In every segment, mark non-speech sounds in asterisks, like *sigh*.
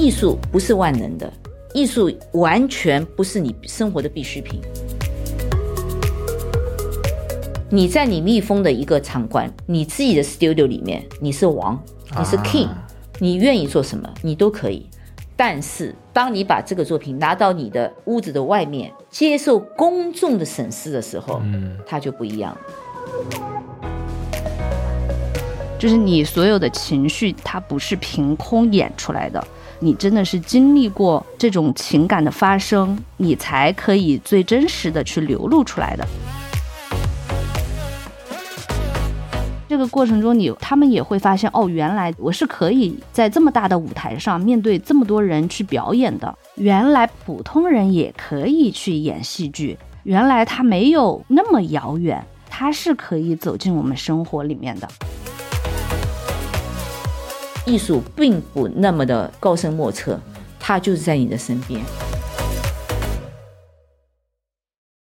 艺术不是万能的，艺术完全不是你生活的必需品。你在你密封的一个场馆，你自己的 studio 里面，你是王，你是 king，、你愿意做什么，你都可以。但是，当你把这个作品拿到你的屋子的外面，接受公众的审视的时候，嗯，他就不一样。就是你所有的情绪，它不是凭空演出来的，你真的是经历过这种情感的发生，你才可以最真实的去流露出来的。这个过程中你，他们也会发现，哦，原来我是可以在这么大的舞台上面对这么多人去表演的。原来普通人也可以去演戏剧，原来它没有那么遥远，它是可以走进我们生活里面的。艺术并不那么的高深莫测，它就是在你的身边。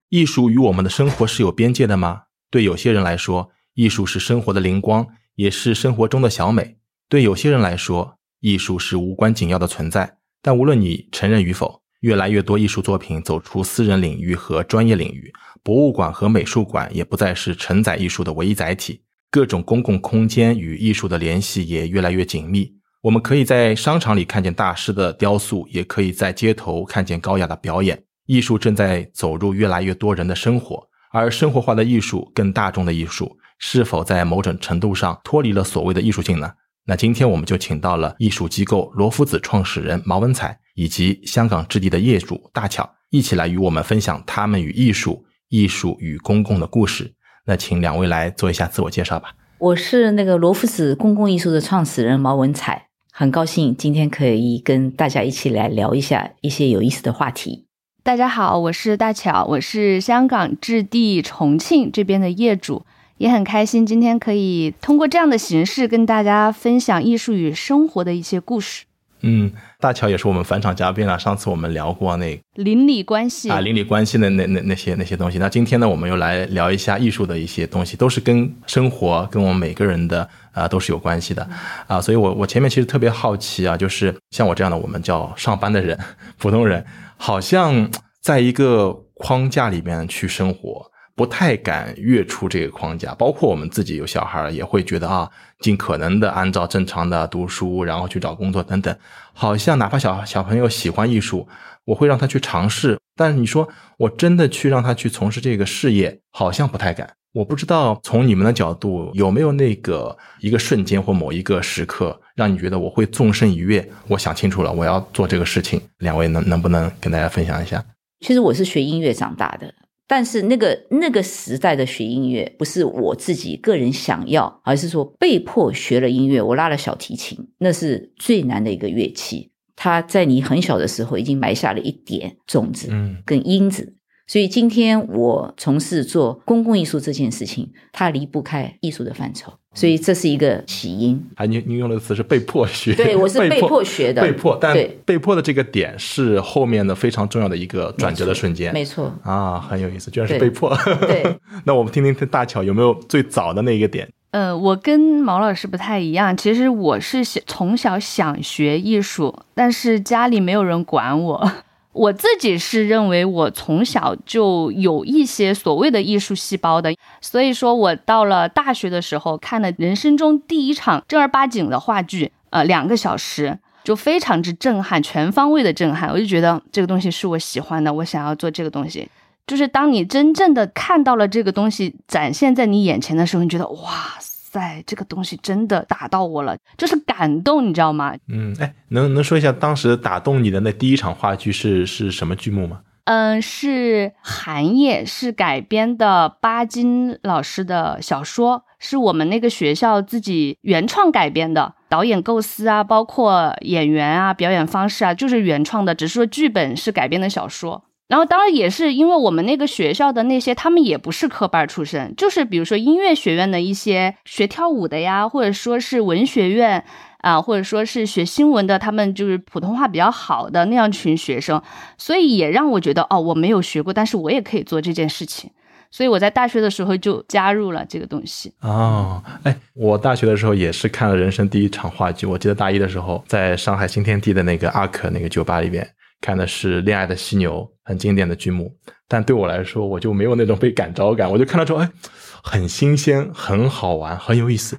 艺术与我们的生活是有边界的吗？对有些人来说，艺术是生活的灵光，也是生活中的小美；对有些人来说，艺术是无关紧要的存在。但无论你承认与否，越来越多艺术作品走出私人领域和专业领域，博物馆和美术馆也不再是承载艺术的唯一载体。各种公共空间与艺术的联系也越来越紧密。我们可以在商场里看见大师的雕塑，也可以在街头看见高雅的表演。艺术正在走入越来越多人的生活，而生活化的艺术、更大众的艺术，是否在某种程度上脱离了所谓的艺术性呢？那今天我们就请到了艺术机构罗夫子创始人毛文彩以及香港置地的业主大巧，一起来与我们分享他们与艺术、艺术与公共的故事。那请两位来做一下自我介绍吧。我是那个罗夫子公共艺术的创始人毛文彩，很高兴今天可以跟大家一起来聊一下一些有意思的话题。大家好，我是大巧，我是香港置地重庆这边的业主，也很开心今天可以通过这样的形式跟大家分享艺术与生活的一些故事。嗯，大乔也是我们返场嘉宾了。上次我们聊过那邻里关系啊，邻里关系的那那那些那些东西。那今天呢，我们又来聊一下艺术的一些东西，都是跟生活、跟我们每个人的啊都是有关系的啊。所以我我前面其实特别好奇啊，就是像我这样的我们叫上班的人、普通 *laughs* 人，好像在一个框架里面去生活。不太敢越出这个框架，包括我们自己有小孩也会觉得啊，尽可能的按照正常的读书，然后去找工作等等。好像哪怕小小朋友喜欢艺术，我会让他去尝试，但是你说我真的去让他去从事这个事业，好像不太敢。我不知道从你们的角度有没有那个一个瞬间或某一个时刻，让你觉得我会纵身一跃，我想清楚了，我要做这个事情。两位能能不能跟大家分享一下？其实我是学音乐长大的。但是那个那个时代的学音乐不是我自己个人想要，而是说被迫学了音乐。我拉了小提琴，那是最难的一个乐器。它在你很小的时候已经埋下了一点种子，嗯，跟因子。所以今天我从事做公共艺术这件事情，它离不开艺术的范畴。所以这是一个起因。啊，你你用的词是被迫学，对我是 *laughs* 被迫学的，被迫。但被迫的这个点是后面的非常重要的一个转折的瞬间。没错啊，很有意思，居然是被迫。对，*laughs* 那我们听听大乔有没有最早的那一个点？呃，我跟毛老师不太一样，其实我是想从小想学艺术，但是家里没有人管我。我自己是认为我从小就有一些所谓的艺术细胞的，所以说我到了大学的时候看了人生中第一场正儿八经的话剧，呃，两个小时就非常之震撼，全方位的震撼。我就觉得这个东西是我喜欢的，我想要做这个东西。就是当你真正的看到了这个东西展现在你眼前的时候，你觉得哇塞，这个东西真的打到我了，就是感动，你知道吗？嗯，哎，能能说一下当时打动你的那第一场话剧是是什么剧目吗？嗯，是寒夜，是改编的巴金老师的小说，是我们那个学校自己原创改编的，导演构思啊，包括演员啊，表演方式啊，就是原创的，只是说剧本是改编的小说。然后当然也是因为我们那个学校的那些，他们也不是科班出身，就是比如说音乐学院的一些学跳舞的呀，或者说是文学院。啊，或者说是学新闻的，他们就是普通话比较好的那样群学生，所以也让我觉得，哦，我没有学过，但是我也可以做这件事情。所以我在大学的时候就加入了这个东西。哦，哎，我大学的时候也是看了人生第一场话剧。我记得大一的时候，在上海新天地的那个阿可那个酒吧里边看的是《恋爱的犀牛》，很经典的剧目。但对我来说，我就没有那种被感召感，我就看到之后，哎，很新鲜，很好玩，很有意思。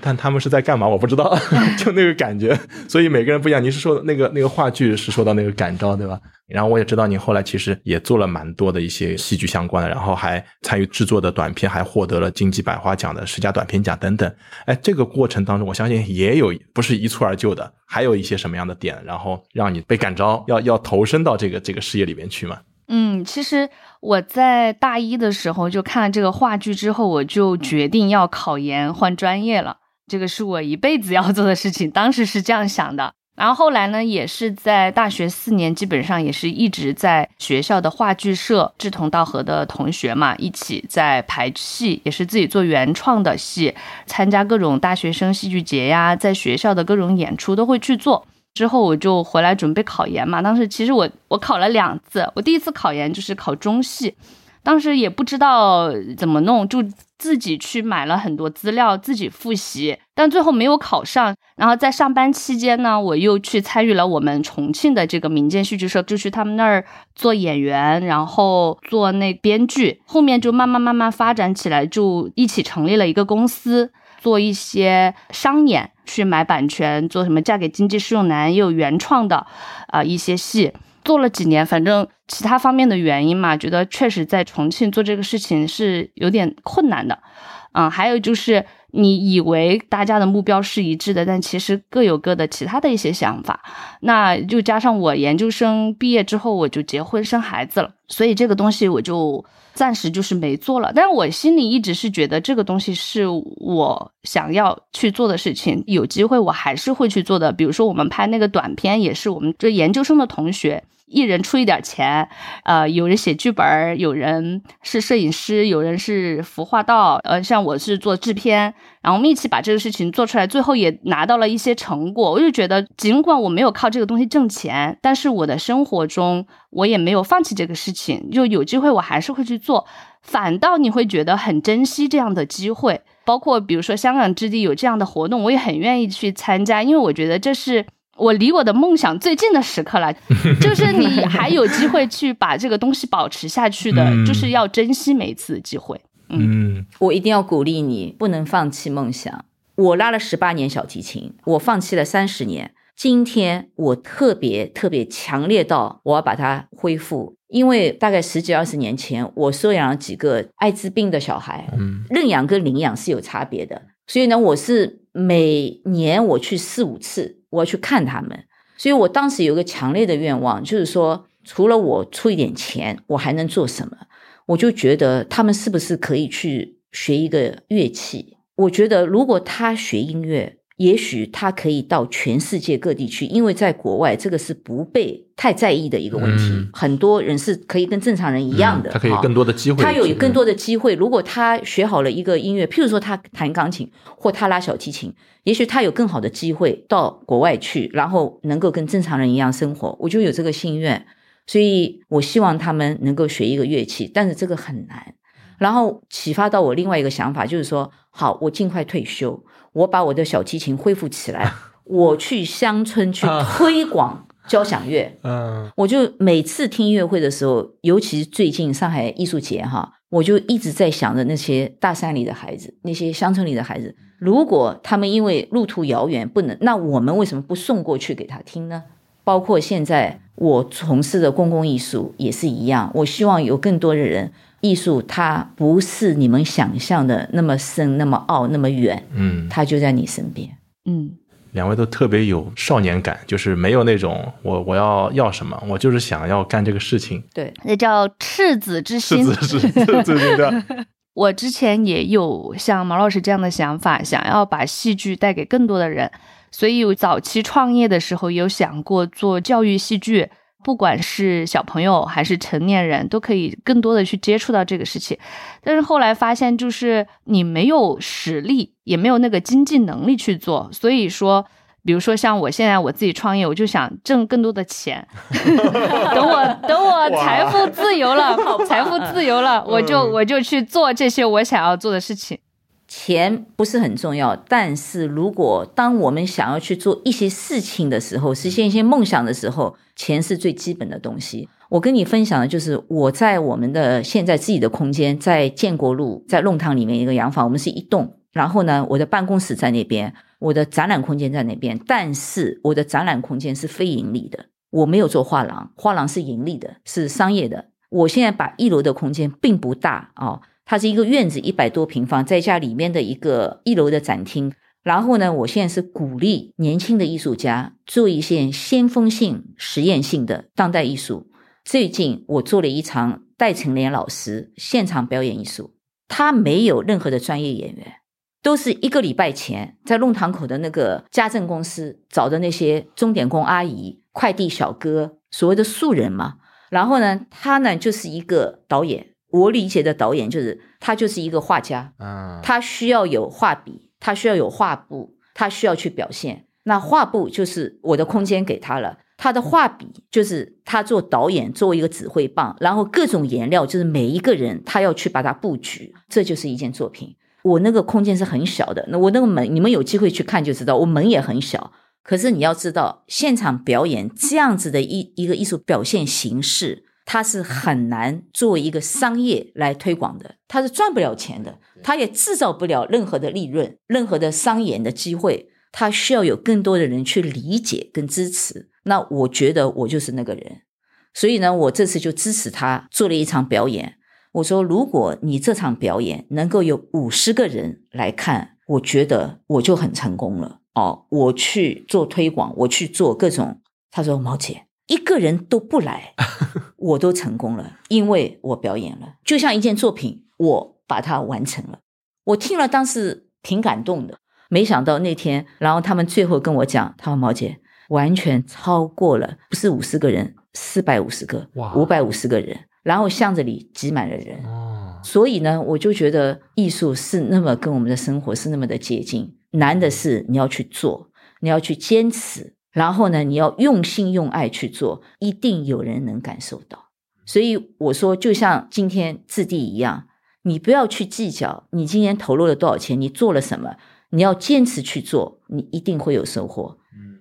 但他们是在干嘛？我不知道，*laughs* 就那个感觉。所以每个人不一样。你是说那个那个话剧是说到那个感召，对吧？然后我也知道你后来其实也做了蛮多的一些戏剧相关的，然后还参与制作的短片，还获得了金鸡百花奖的十佳短片奖等等。哎，这个过程当中，我相信也有不是一蹴而就的，还有一些什么样的点，然后让你被感召，要要投身到这个这个事业里面去吗？嗯，其实我在大一的时候就看了这个话剧之后，我就决定要考研换专业了。这个是我一辈子要做的事情，当时是这样想的。然后后来呢，也是在大学四年，基本上也是一直在学校的话剧社，志同道合的同学嘛，一起在排戏，也是自己做原创的戏，参加各种大学生戏剧节呀，在学校的各种演出都会去做。之后我就回来准备考研嘛，当时其实我我考了两次，我第一次考研就是考中戏。当时也不知道怎么弄，就自己去买了很多资料，自己复习，但最后没有考上。然后在上班期间呢，我又去参与了我们重庆的这个民间戏剧社，就去他们那儿做演员，然后做那编剧。后面就慢慢慢慢发展起来，就一起成立了一个公司，做一些商演，去买版权，做什么《嫁给经济适用男》也有原创的啊一些戏。做了几年，反正其他方面的原因嘛，觉得确实在重庆做这个事情是有点困难的，嗯，还有就是你以为大家的目标是一致的，但其实各有各的其他的一些想法。那就加上我研究生毕业之后我就结婚生孩子了，所以这个东西我就暂时就是没做了。但是我心里一直是觉得这个东西是我想要去做的事情，有机会我还是会去做的。比如说我们拍那个短片，也是我们这研究生的同学。一人出一点钱，呃，有人写剧本，有人是摄影师，有人是服化道，呃，像我是做制片，然后我们一起把这个事情做出来，最后也拿到了一些成果。我就觉得，尽管我没有靠这个东西挣钱，但是我的生活中我也没有放弃这个事情，就有机会我还是会去做。反倒你会觉得很珍惜这样的机会，包括比如说香港之地有这样的活动，我也很愿意去参加，因为我觉得这是。我离我的梦想最近的时刻了，*laughs* 就是你还有机会去把这个东西保持下去的，就是要珍惜每一次的机会。嗯，我一定要鼓励你，不能放弃梦想。我拉了十八年小提琴，我放弃了三十年，今天我特别特别强烈到我要把它恢复，因为大概十几二十年前，我收养了几个艾滋病的小孩，嗯，认养跟领养是有差别的，所以呢，我是每年我去四五次。我要去看他们，所以我当时有个强烈的愿望，就是说，除了我出一点钱，我还能做什么？我就觉得他们是不是可以去学一个乐器？我觉得如果他学音乐。也许他可以到全世界各地去，因为在国外这个是不被太在意的一个问题。很多人是可以跟正常人一样的，他可以更多的机会。他有更多的机会。如果他学好了一个音乐，譬如说他弹钢琴或他拉小提琴，也许他有更好的机会到国外去，然后能够跟正常人一样生活。我就有这个心愿，所以我希望他们能够学一个乐器，但是这个很难。然后启发到我另外一个想法，就是说，好，我尽快退休。我把我的小提琴恢复起来，我去乡村去推广交响乐。嗯，我就每次听音乐会的时候，尤其是最近上海艺术节哈，我就一直在想着那些大山里的孩子，那些乡村里的孩子，如果他们因为路途遥远不能，那我们为什么不送过去给他听呢？包括现在我从事的公共艺术也是一样，我希望有更多的人。艺术它不是你们想象的那么深、那么奥、那么远，嗯，它就在你身边，嗯。两位都特别有少年感，就是没有那种我我要要什么，我就是想要干这个事情。对，那叫赤子之心。赤子之心，对对对。*laughs* 我之前也有像毛老师这样的想法，想要把戏剧带给更多的人，所以早期创业的时候有想过做教育戏剧。不管是小朋友还是成年人，都可以更多的去接触到这个事情。但是后来发现，就是你没有实力，也没有那个经济能力去做，所以说比如说像我现在我自己创业，我就想挣更多的钱。*laughs* 等我等我财富自由了，财富自由了，我就我就去做这些我想要做的事情。钱不是很重要，但是如果当我们想要去做一些事情的时候，实现一些梦想的时候，钱是最基本的东西。我跟你分享的就是我在我们的现在自己的空间，在建国路，在弄堂里面一个洋房，我们是一栋。然后呢，我的办公室在那边。我的展览空间在那边，但是我的展览空间是非盈利的，我没有做画廊，画廊是盈利的，是商业的。我现在把一楼的空间并不大哦，它是一个院子，一百多平方，再加里面的一个一楼的展厅。然后呢，我现在是鼓励年轻的艺术家做一些先锋性、实验性的当代艺术。最近我做了一场戴成莲老师现场表演艺术，他没有任何的专业演员。都是一个礼拜前在弄堂口的那个家政公司找的那些钟点工阿姨、快递小哥，所谓的素人嘛。然后呢，他呢就是一个导演。我理解的导演就是他就是一个画家，嗯，他需要有画笔，他需要有画布，他需要去表现。那画布就是我的空间给他了，他的画笔就是他做导演作为一个指挥棒，然后各种颜料就是每一个人他要去把它布局，这就是一件作品。我那个空间是很小的，那我那个门，你们有机会去看就知道，我门也很小。可是你要知道，现场表演这样子的一一个艺术表现形式，它是很难作为一个商业来推广的，它是赚不了钱的，它也制造不了任何的利润、任何的商演的机会。它需要有更多的人去理解跟支持。那我觉得我就是那个人，所以呢，我这次就支持他做了一场表演。我说，如果你这场表演能够有五十个人来看，我觉得我就很成功了。哦，我去做推广，我去做各种。他说：“毛姐，一个人都不来，*laughs* 我都成功了，因为我表演了，就像一件作品，我把它完成了。”我听了当时挺感动的。没想到那天，然后他们最后跟我讲：“他说毛姐完全超过了，不是五十个人，四百五十个，五百五十个人。”然后巷子里挤满了人，所以呢，我就觉得艺术是那么跟我们的生活是那么的接近。难的是你要去做，你要去坚持，然后呢，你要用心用爱去做，一定有人能感受到。所以我说，就像今天置地一样，你不要去计较你今天投入了多少钱，你做了什么，你要坚持去做，你一定会有收获。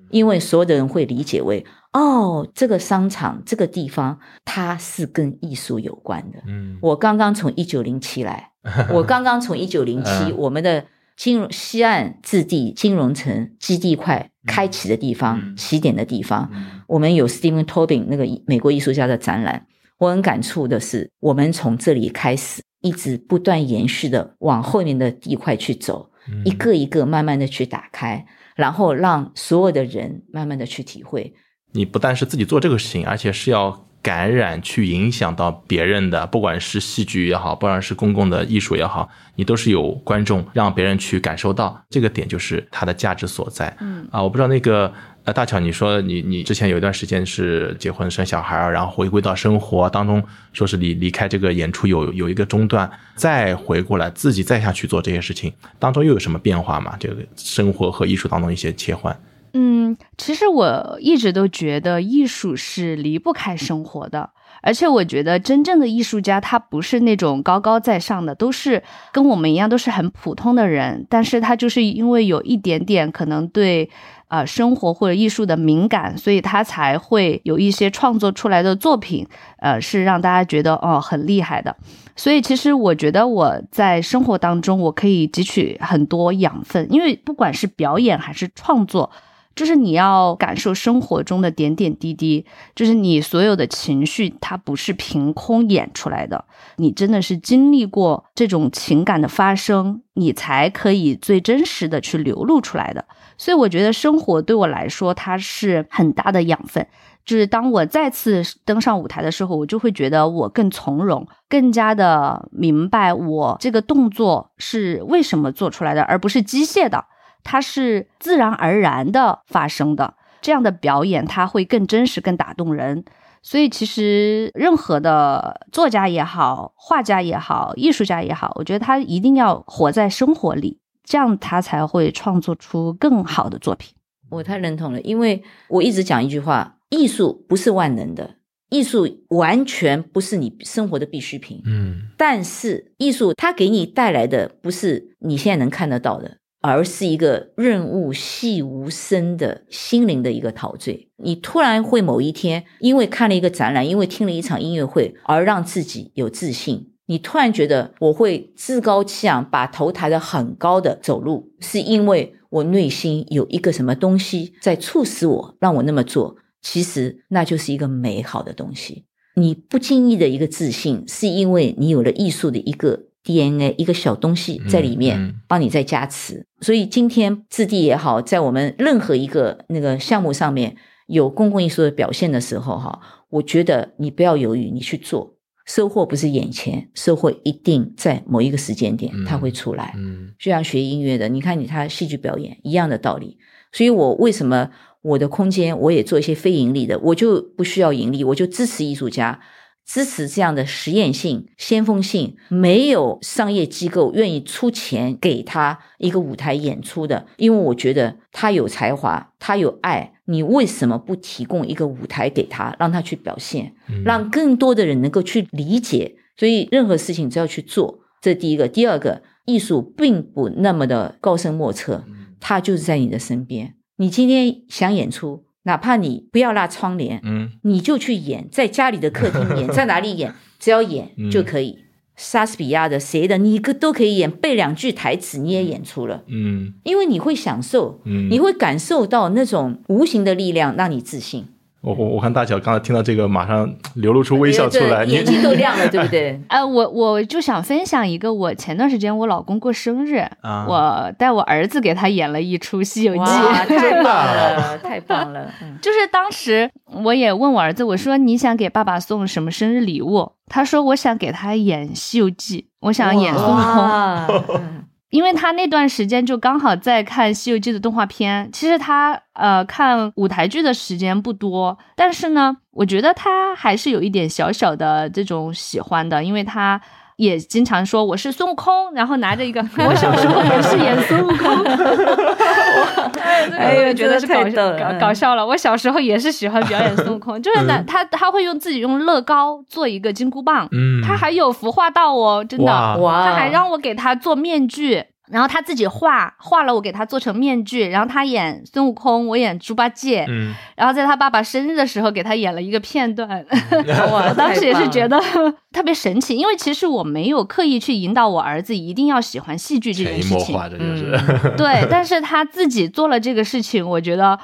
因为所有的人会理解为。哦，这个商场这个地方，它是跟艺术有关的。嗯，我刚刚从一九零七来，*laughs* 我刚刚从一九零七，我们的金融西岸置地金融城基地块开启的地方，起点的地方，我们有 Steven Tobin 那个美国艺术家的展览。我很感触的是，我们从这里开始，一直不断延续的往后面的地块去走，一个一个慢慢的去打开，然后让所有的人慢慢的去体会。你不但是自己做这个事情，而且是要感染、去影响到别人的，不管是戏剧也好，不管是公共的艺术也好，你都是有观众，让别人去感受到这个点，就是它的价值所在。嗯啊，我不知道那个呃大巧，你说你你之前有一段时间是结婚生小孩，然后回归到生活当中，说是离离开这个演出有有一个中断，再回过来自己再下去做这些事情，当中又有什么变化吗？这个生活和艺术当中一些切换。嗯，其实我一直都觉得艺术是离不开生活的，而且我觉得真正的艺术家他不是那种高高在上的，都是跟我们一样，都是很普通的人，但是他就是因为有一点点可能对呃生活或者艺术的敏感，所以他才会有一些创作出来的作品，呃，是让大家觉得哦很厉害的。所以其实我觉得我在生活当中我可以汲取很多养分，因为不管是表演还是创作。就是你要感受生活中的点点滴滴，就是你所有的情绪，它不是凭空演出来的，你真的是经历过这种情感的发生，你才可以最真实的去流露出来的。所以我觉得生活对我来说，它是很大的养分。就是当我再次登上舞台的时候，我就会觉得我更从容，更加的明白我这个动作是为什么做出来的，而不是机械的。它是自然而然的发生的，这样的表演它会更真实、更打动人。所以，其实任何的作家也好、画家也好、艺术家也好，我觉得他一定要活在生活里，这样他才会创作出更好的作品。我太认同了，因为我一直讲一句话：艺术不是万能的，艺术完全不是你生活的必需品。嗯但是艺术它给你带来的不是你现在能看得到的，而是一个润物细无声的心灵的一个陶醉。你突然会某一天，因为看了一个展览，因为听了一场音乐会，而让自己有自信。你突然觉得我会趾高气扬，把头抬得很高的走路，是因为我内心有一个什么东西在促使我让我那么做。其实那就是一个美好的东西。你不经意的一个自信，是因为你有了艺术的一个 DNA，一个小东西在里嗯面嗯帮你再加持。所以今天质地也好，在我们任何一个那个项目上面有公共艺术的表现的时候，哈，我觉得你不要犹豫，你去做，收获不是眼前，收获一定在某一个时间点嗯它会出来。嗯就像学音乐的，你看你他戏剧表演一样的道理。所以我为什么我的空间我也做一些非盈利的，我就不需要盈利，我就支持艺术家，支持这样的实验性、先锋性，没有商业机构愿意出钱给他一个舞台演出的，因为我觉得他有才华，他有爱，你为什么不提供一个舞台给他，让他去表现？嗯让更多的人能够去理解。所以任何事情只要去做，这是第一个。第二个，艺术并不那么的高深莫测，它就是在你的身边。你今天想演出，哪怕你不要拉窗帘，嗯。你就去演，在家里的客厅演，*laughs* 在哪里演，只要演嗯。就可以。莎士比亚的谁的，你个都可以演，背两句台词你也演出了，嗯。因为你会享受，嗯，你会感受到那种无形的力量，让你自信。我我我看大小刚才听到这个，马上流露出微笑出来。眼睛都亮了，对不对？*laughs* 呃，我我就想分享一个，我前段时间我老公过生日，啊我带我儿子给他演了一出《西游记》。*laughs* 太真的棒啊了，太棒了！嗯 *laughs* 就是当时我也问我儿子，我说你想给爸爸送什么生日礼物？他说我想给他演《西游记》，我想演孙悟空，嗯因为他那段时间就刚好在看《西游记》的动画片。其实他呃看舞台剧的时间不多，但是呢，我觉得他还是有一点小小的这种喜欢的，因为他。也经常说我是孙悟空，然后拿着一个，*laughs* 我小时候也是演孙悟空，哎呦觉得是搞搞嗯。搞笑了。我小时候也是喜欢表演孙悟空，就是 *laughs* 呢，他他会用自己用乐高做一个金箍棒，嗯，他还有服化道哦，真的，他还让我给他做面具，然后他自己画画了，我给他做成面具，然后他演孙悟空，我演猪八戒，嗯然后在他爸爸生日的时候给他演了一个片段，*laughs* 我当时也是觉得得 *laughs* 特别神奇，因为其实我没有刻意去引导我儿子一定要喜欢戏剧这件事情，就是。*laughs* 对，但是他自己做了这个事情，我觉得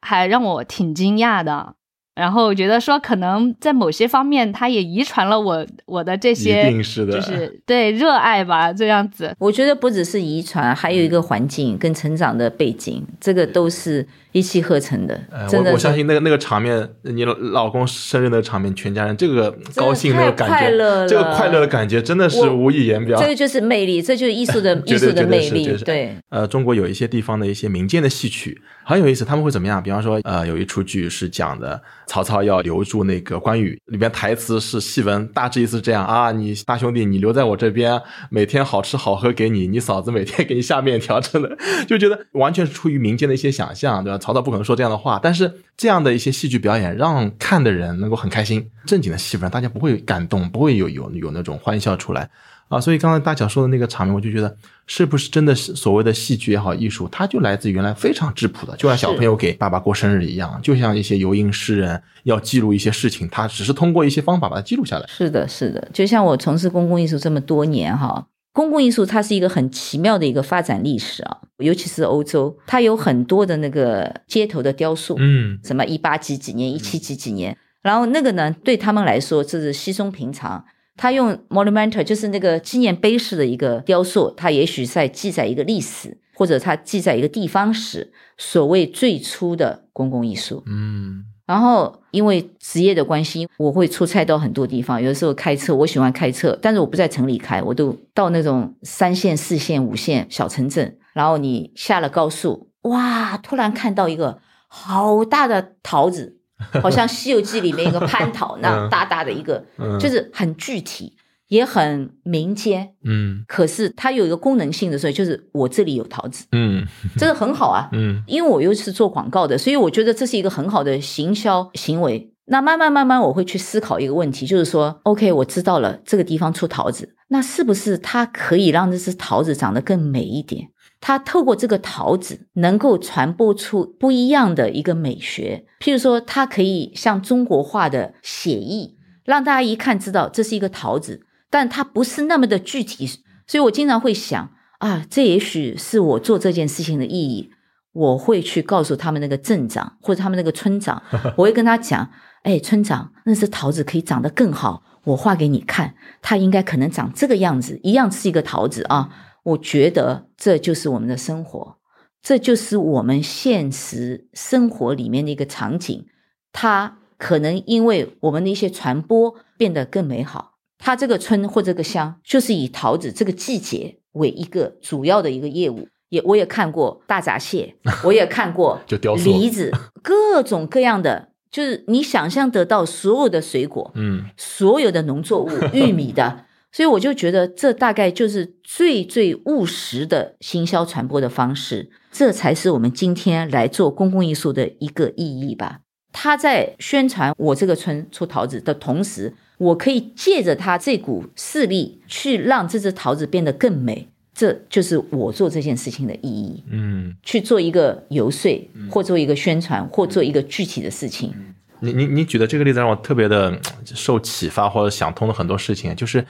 还让我挺惊讶的。然后我觉得说，可能在某些方面，他也遗传了我我的这一些，定是的，就是对热爱吧，这样子。我觉得不只是遗传，还有一个环境跟成长的背景，这个都是一气呵成的呃，。真的我我相信那个那个场面，你老老公生日那个场面，全家人这个高兴那个感觉，快乐这个快乐的感觉真的是无以言表这。个就是魅力，这就是艺术的 *laughs* 艺术的魅力对，呃，中国有一些地方的一些民间的戏曲很有意思，他们会怎么样？比方说，呃，有一出剧是讲的曹操要留住那个关羽，里边台词是戏文，大致意思是这样啊，你大兄弟你留在我这边，每天好吃好喝给你，你嫂子每天给你下面条，真的就觉得完全是出于民间的一些想象，对吧？曹操不可能说这样的话，但是这样的一些戏剧表演让看的人能够很开心，正经的戏份大家不会感动，不会有有有那种欢笑出来。啊，所以刚才大脚说的那个场面，我就觉得是不是真的是所谓的戏剧也好，艺术，它就来自原来非常质朴的，就像小朋友给爸爸过生日一样，就像一些游吟诗人要记录一些事情，他只是通过一些方法把它记录下来。是的，是的。就像我从事公共艺术这么多年哈，公共艺术它是一个很奇妙的一个发展历史啊，尤其是欧洲，它有很多的那个街头的雕塑，嗯什么一八几几年、一七几几年，然后那个呢，对他们来说这是稀松平常。他用 monumental 就是那个纪念碑式的一个雕塑，它也许在记载一个历史，或者它记载一个地方史，所谓最初的公共艺术。嗯然后因为职业的关系，我会出差到很多地方，有的时候开车，我喜欢开车，但是我不在城里开，我都到那种三线、四线、五线小城镇。然后你下了高速，哇，突然看到一个好大的桃子，*laughs* 好像《西游记》里面一个蟠桃那大大的一个，嗯，就是很具体。也很民间，嗯可是它有一个功能性的时候，就是我这里有桃子，嗯 *laughs* 这个很好啊。*laughs* 嗯因为我又是做广告的，所以我觉得这是一个很好的行销行为。那慢慢慢慢，我会去思考一个问题，就是说，OK，我知道了这个地方出桃子，那是不是它可以让这只桃子长得更美一点？它透过这个桃子，能够传播出不一样的一个美学。譬如说，它可以像中国画的写意，让大家一看知道这是一个桃子，但它不是那么的具体。所以我经常会想啊，这也许是我做这件事情的意义。我会去告诉他们那个镇长或者他们那个村长，*laughs* 我会跟他讲，哎，村长，那只桃子可以长得更好，我画给你看，它应该可能长这个样子，一样是一个桃子啊。我觉得这就是我们的生活，这就是我们现实生活里面的一个场景。它可能因为我们的一些传播变得更美好。它这个村或这个乡，就是以桃子这个季节为一个主要的一个业务。也我也看过大闸蟹，我也看过 *laughs* 就雕塑梨子，各种各样的，就是你想象得到所有的水果，嗯所有的农作物，*laughs* 玉米的，所以我就觉得这大概就是最最务实的行销传播的方式，这才是我们今天来做公共艺术的一个意义吧。他在宣传我这个村出桃子的同时，我可以借着他这股势力去让这只桃子变得更美，这就是我做这件事情的意义。嗯，去做一个游说，或做一个宣传，或做一个具体的事情。你你你举的这个例子让我特别的受启发，或者想通了很多事情。就是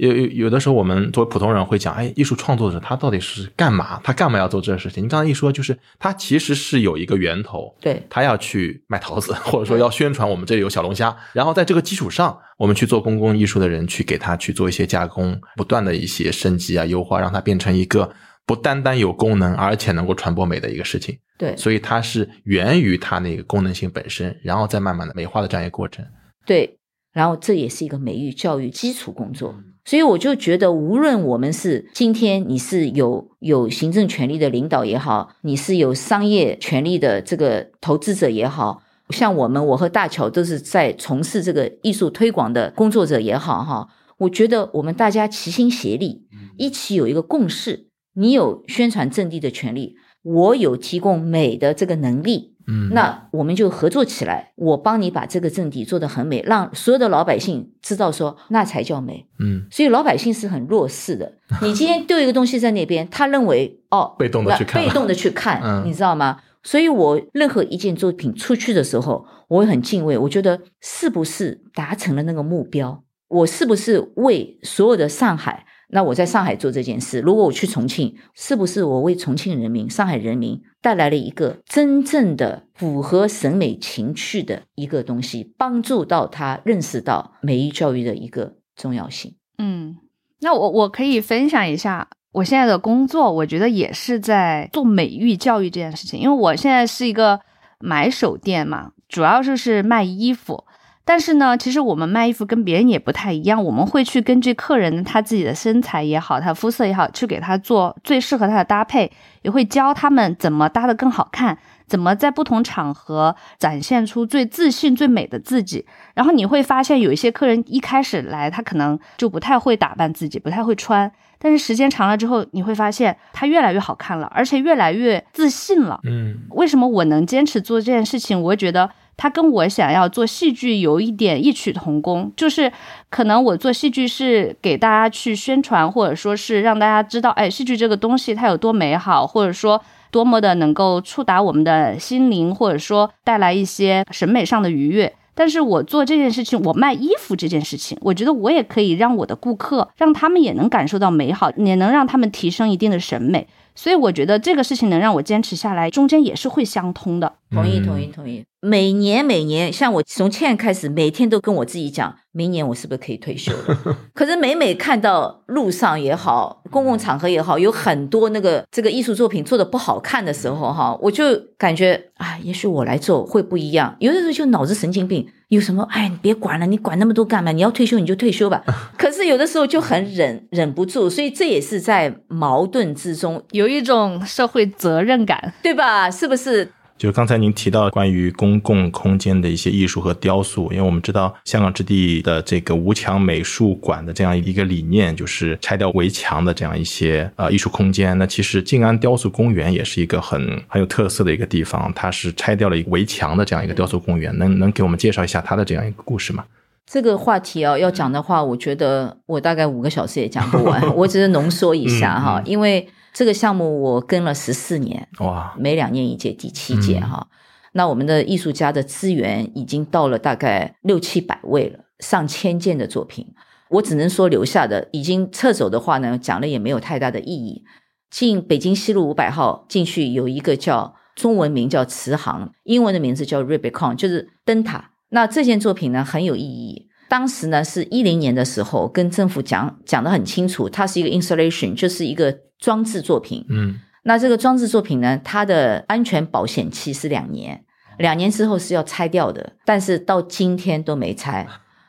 有有有的时候，我们作为普通人会讲，哎，艺术创作者他到底是干嘛？他干嘛要做这个事情？你刚才一说，就是他其实是有一个源头，对他要去卖桃子，或者说要宣传我们这里有小龙虾，然后在这个基础上，我们去做公共艺术的人去给他去做一些加工，不断的一些升级啊、优化，让它变成一个不单单有功能，而且能够传播美的一个事情。对所以它是源于它那个功能性本身，然后再慢慢的美化的这样一个过程。对，然后这也是一个美育教育基础工作。所以我就觉得，无论我们是今天你是有有行政权力的领导也好，你是有商业权力的这个投资者也好，像我们，我和大乔都是在从事这个艺术推广的工作者也好，哈，我觉得我们大家齐心协力，一起有一个共识。你有宣传阵地的权利，我有提供美的这个能力，嗯，那我们就合作起来，我帮你把这个阵地做得很美，让所有的老百姓知道说那才叫美。嗯，所以老百姓是很弱势的。*laughs* 你今天丢一个东西在那边，他认为哦，被动的去看被动的去看，嗯你知道吗？所以我任何一件作品出去的时候，我会很敬畏。我觉得是不是达成了那个目标？我是不是为所有的上海？那我在上海做这件事，如果我去重庆，是不是我为重庆人民、上海人民带来了一个真正的符合审美情趣的一个东西，帮助到他认识到美育教育的一个重要性？嗯，那我我可以分享一下我现在的工作，我觉得也是在做美育教育这件事情，因为我现在是一个买手店嘛，主要就是卖衣服。但是呢，其实我们卖衣服跟别人也不太一样，我们会去根据客人他自己的身材也好，他肤色也好，去给他做最适合他的搭配，也会教他们怎么搭得更好看，怎么在不同场合展现出最自信、最美的自己。然后你会发现，有一些客人一开始来，他可能就不太会打扮自己，不太会穿，但是时间长了之后，你会发现他越来越好看了，而且越来越自信了。嗯为什么我能坚持做这件事情？我会觉得它跟我想要做戏剧有一点异曲同工，就是可能我做戏剧是给大家去宣传，或者说是让大家知道，哎，戏剧这个东西它有多美好，或者说多么的能够触达我们的心灵，或者说带来一些审美上的愉悦。但是我做这件事情，我卖衣服这件事情，我觉得我也可以让我的顾客，让他们也能感受到美好，也能让他们提升一定的审美。所以我觉得这个事情能让我坚持下来，中间也是会相通的。同意，嗯同意，同意。每年每年，像我从现在开始，每天都跟我自己讲，明年我是不是可以退休了？*laughs* 可是每每看到路上也好，公共场合也好，有很多那个这个艺术作品做的不好看的时候，哈，我就感觉啊，也许我来做会不一样。有的时候就脑子神经病，有什么哎，你别管了，你管那么多干嘛？你要退休你就退休吧。*laughs* 可是有的时候就很忍忍不住，所以这也是在矛盾之中，有一种社会责任感。对吧？是不是？就是刚才您提到关于公共空间的一些艺术和雕塑，因为我们知道香港置地的这个吴墙美术馆的这样一个理念，就是拆掉围墙的这样一些呃艺术空间。那其实静安雕塑公园也是一个很很有特色的一个地方，它是拆掉了一个围墙的这样一个雕塑公园。能能给我们介绍一下它的这样一个故事吗？这个话题啊，要讲的话，我觉得我大概五个小时也讲不完，*laughs* 我只是浓缩一下哈，因为。这个项目我跟了十四年，哇，每两年一届，第七届哈。那我们的艺术家的资源已经到了大概六七百位了，上千件的作品。我只能说留下的，已经撤走的话呢，讲了也没有太大的意义。进北京西路五百号进去有一个叫中文名叫慈航，英文的名字叫 Ribicon 就是灯塔。那这件作品呢很有意义。当时呢是一零年的时候，跟政府讲讲的很清楚，它是一个 installation，就是一个。装置作品，嗯，那这个装置作品呢，它的安全保险期是两年，两年之后是要拆掉的，但是到今天都没拆。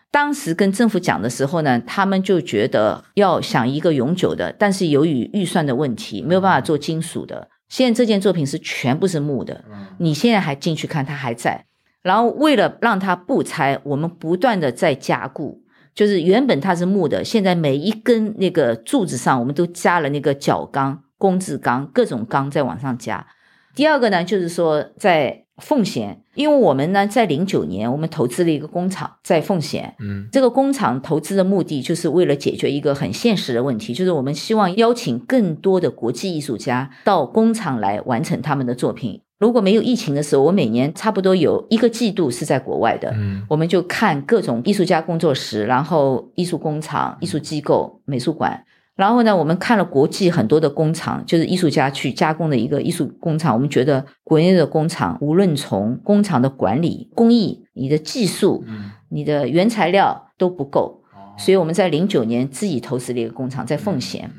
当时跟政府讲的时候呢，他们就觉得要想一个永久的，但是由于预算的问题，没有办法做金属的。现在这件作品是全部是木的，你现在还进去看，它还在。然后为了让它不拆，我们不断的在加固。就是原本它是木的，现在每一根那个柱子上，我们都加了那个角钢、工字钢，各种钢在往上加。第二个呢，就是说在奉贤，因为我们呢在零九年，我们投资了一个工厂在奉贤。嗯，这个工厂投资的目的就是为了解决一个很现实的问题，就是我们希望邀请更多的国际艺术家到工厂来完成他们的作品。如果没有疫情的时候，我每年差不多有一个季度是在国外的。嗯，我们就看各种艺术家工作室，然后艺术工厂、艺术机构、美术馆。然后呢，我们看了国际很多的工厂，就是艺术家去加工的一个艺术工厂。我们觉得国内的工厂，无论从工厂的管理、工艺、你的技术、你的原材料都不够。所以我们在零九年自己投资了一个工厂在奉贤。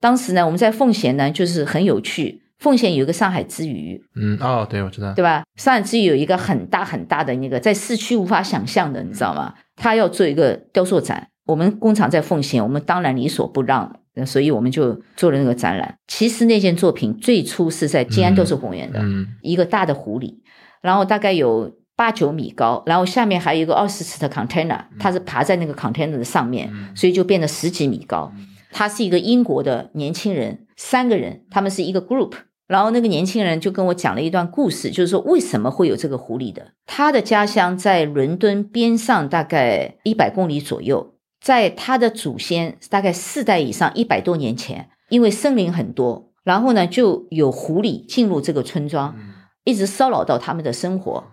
当时呢，我们在奉贤呢，就是很有趣。奉贤有一个上海之鱼，嗯哦，对，我知道，对吧？上海之鱼有一个很大很大的那个，在市区无法想象的，你知道吗？他要做一个雕塑展，我们工厂在奉贤，我们当然理所不让，所以我们就做了那个展览。其实那件作品最初是在静安雕塑公园的一个大的湖里，然后大概有八九米高，然后下面还有一个二十尺的 container，它是爬在那个 container 的上面，所以就变得十几米高。他是一个英国的年轻人，三个人，他们是一个 group。然后那个年轻人就跟我讲了一段故事，就是说为什么会有这个狐狸的。他的家乡在伦敦边上，大概一百公里左右。在他的祖先大概四代以上，一百多年前，因为森林很多，然后呢就有狐狸进入这个村庄，一直骚扰到他们的生活，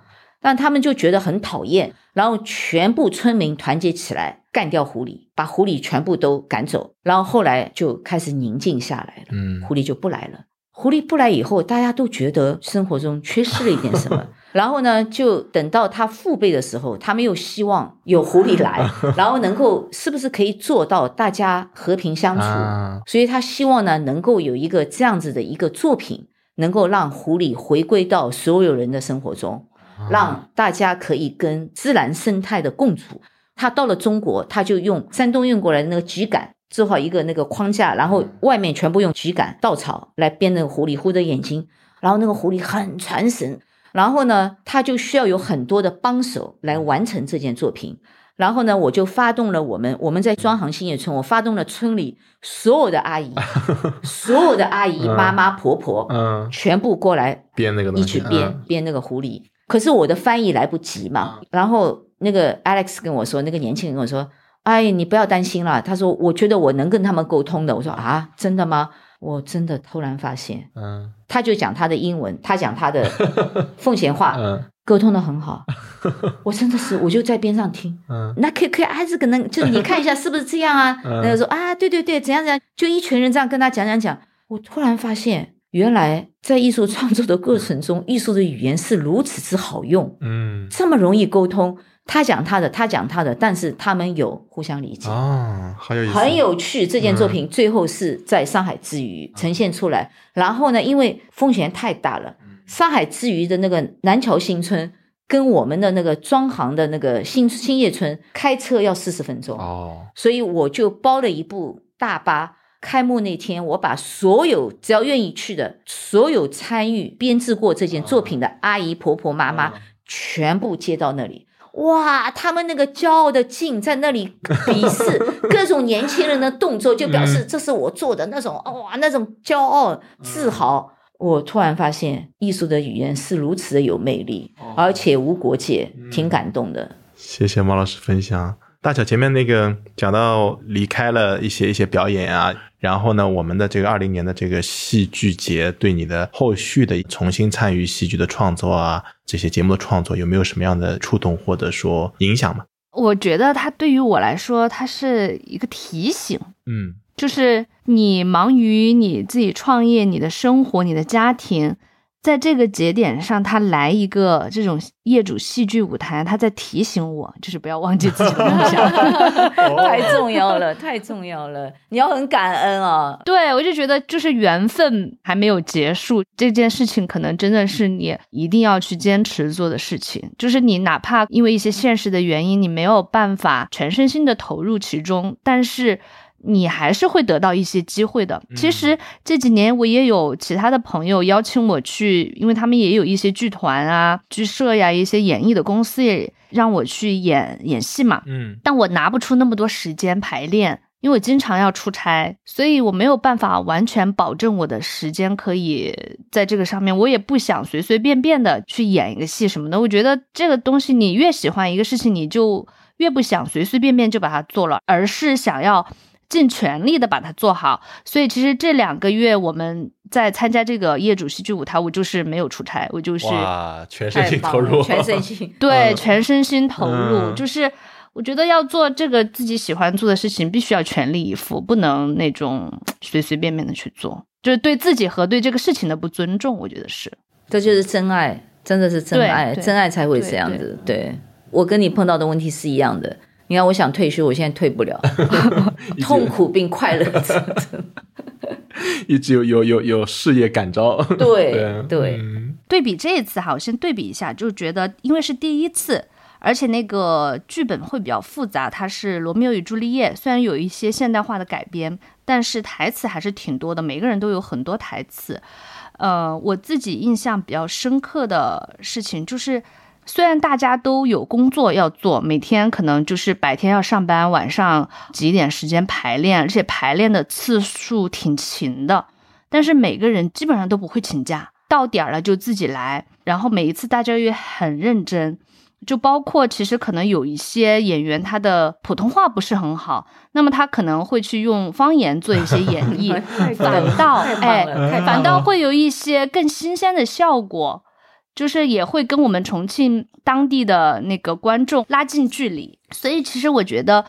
但他们就觉得很讨厌，然后全部村民团结起来干掉狐狸，把狐狸全部都赶走，然后后来就开始宁静下来了，嗯，狐狸就不来了。狐狸不来以后，大家都觉得生活中缺失了一点什么。*laughs* 然后呢，就等到他父辈的时候，他们又希望有狐狸来，*laughs* 然后能够是不是可以做到大家和平相处？所以他希望呢，能够有一个这样子的一个作品，能够让狐狸回归到所有人的生活中，让大家可以跟自然生态的共处。他到了中国，他就用山东运过来的那个桔杆。做好一个那个框架，然后外面全部用秸秆、稻草来编那个狐狸，糊着眼睛，然后那个狐狸很传神。然后呢，他就需要有很多的帮手来完成这件作品。然后呢，我就发动了我们，我们在庄行新叶村，我发动了村里所有的阿姨，*laughs* 所有的阿姨、妈妈、婆婆，嗯，全部过来编那个东西一起编编那个狐狸。可是我的翻译来不及嘛，然后那个 Alex 跟我说，那个年轻人跟我说。哎，你不要担心了。他说：“我觉得我能跟他们沟通的。”我说：“啊，真的吗？”我真的突然发现，嗯，他就讲他的英文，他讲他的奉贤话，*laughs* 嗯，沟通的很好。*laughs* 我真的是，我就在边上听，嗯，那可以可以，还是可能就是你看一下是不是这样啊？*laughs* 那个说啊，对对对，怎样怎样，就一群人这样跟他讲讲讲。我突然发现，原来在艺术创作的过程中，艺术的语言是如此之好用，嗯，这么容易沟通。他讲他的，他讲他的，但是他们有互相理解啊，很有意思，很有趣。这件作品最后是在上海之余呈现出来。然后呢，因为风险太大了，上海之余的那个南桥新村跟我们的那个庄行的那个新新叶村开车要四十分钟哦，所以我就包了一部大巴，开幕那天，我把所有只要愿意去的所有参与编制过这件作品的阿姨、婆婆、妈妈，全部接到那里。哇，他们那个骄傲的劲在那里鄙视 *laughs* 各种年轻人的动作，就表示这是我做的那种哇，那种骄傲自豪。我突然发现，艺术的语言是如此的有魅力，而且无国界，挺感动的。谢谢毛老师分享。大小前面那个讲到离开了一些一些表演啊，然后呢，我们的这个二零年的这个戏剧节对你的后续的重新参与戏剧的创作啊，这些节目的创作有没有什么样的触动或者说影响吗？我觉得它对于我来说，它是一个提醒。嗯。就是你忙于你自己创业、你的生活、你的家庭，在这个节点上，他来一个这种业主戏剧舞台，他在提醒我，就是不要忘记自己的梦想，*laughs* *laughs* 太重要了，太重要了，你要很感恩啊。对，我就觉得就是缘分还没有结束，这件事情可能真的是你一定要去坚持做的事情。就是你哪怕因为一些现实的原因，你没有办法全身心的投入其中，但是。你还是会得到一些机会的。其实这几年我也有其他的朋友邀请我去，因为他们也有一些剧团啊、剧社呀、一些演艺的公司也让我去演演戏嘛。嗯，但我拿不出那么多时间排练，因为我经常要出差，所以我没有办法完全保证我的时间可以在这个上面。我也不想随随便便的去演一个戏什么的。我觉得这个东西，你越喜欢一个事情，你就越不想随随便便就把它做了，而是想要。尽全力的把它做好，所以其实这两个月我们在参加这个业主戏剧舞台，我就是没有出差，我就是哇，全身心投入，全身心 *laughs* 对，全身心投入，就是我觉得要做这个自己喜欢做的事情，必须要全力以赴，不能那种 *tsk* 随随便便的去做，就是对自己和对这个事情的不尊重，我觉得是，这就是真爱，真的是真爱，真爱才会这样子。对我跟你碰到的问题是一样的。你看，我想退休，我现在退不了，*laughs* *laughs* 痛苦并快乐着，*laughs* 一直有有有有事业感召。对对，对比这一次哈，我先对比一下，就觉得因为是第一次，而且那个剧本会比较复杂，它是《罗密欧与朱丽叶》，虽然有一些现代化的改编，但是台词还是挺多的，每个人都有很多台词。呃，我自己印象比较深刻的事情就是。虽然大家都有工作要做，每天可能就是白天要上班，晚上挤点时间排练，而且排练的次数挺勤的，但是每个人基本上都不会请假，到点儿了就自己来，然后每一次大家也很认真，就包括其实可能有一些演员他的普通话不是很好，那么他可能会去用方言做一些演绎，*laughs* 反倒哎，反倒会有一些更新鲜的效果。就是也会跟我们重庆当地的那个观众拉近距离，所以其实我觉得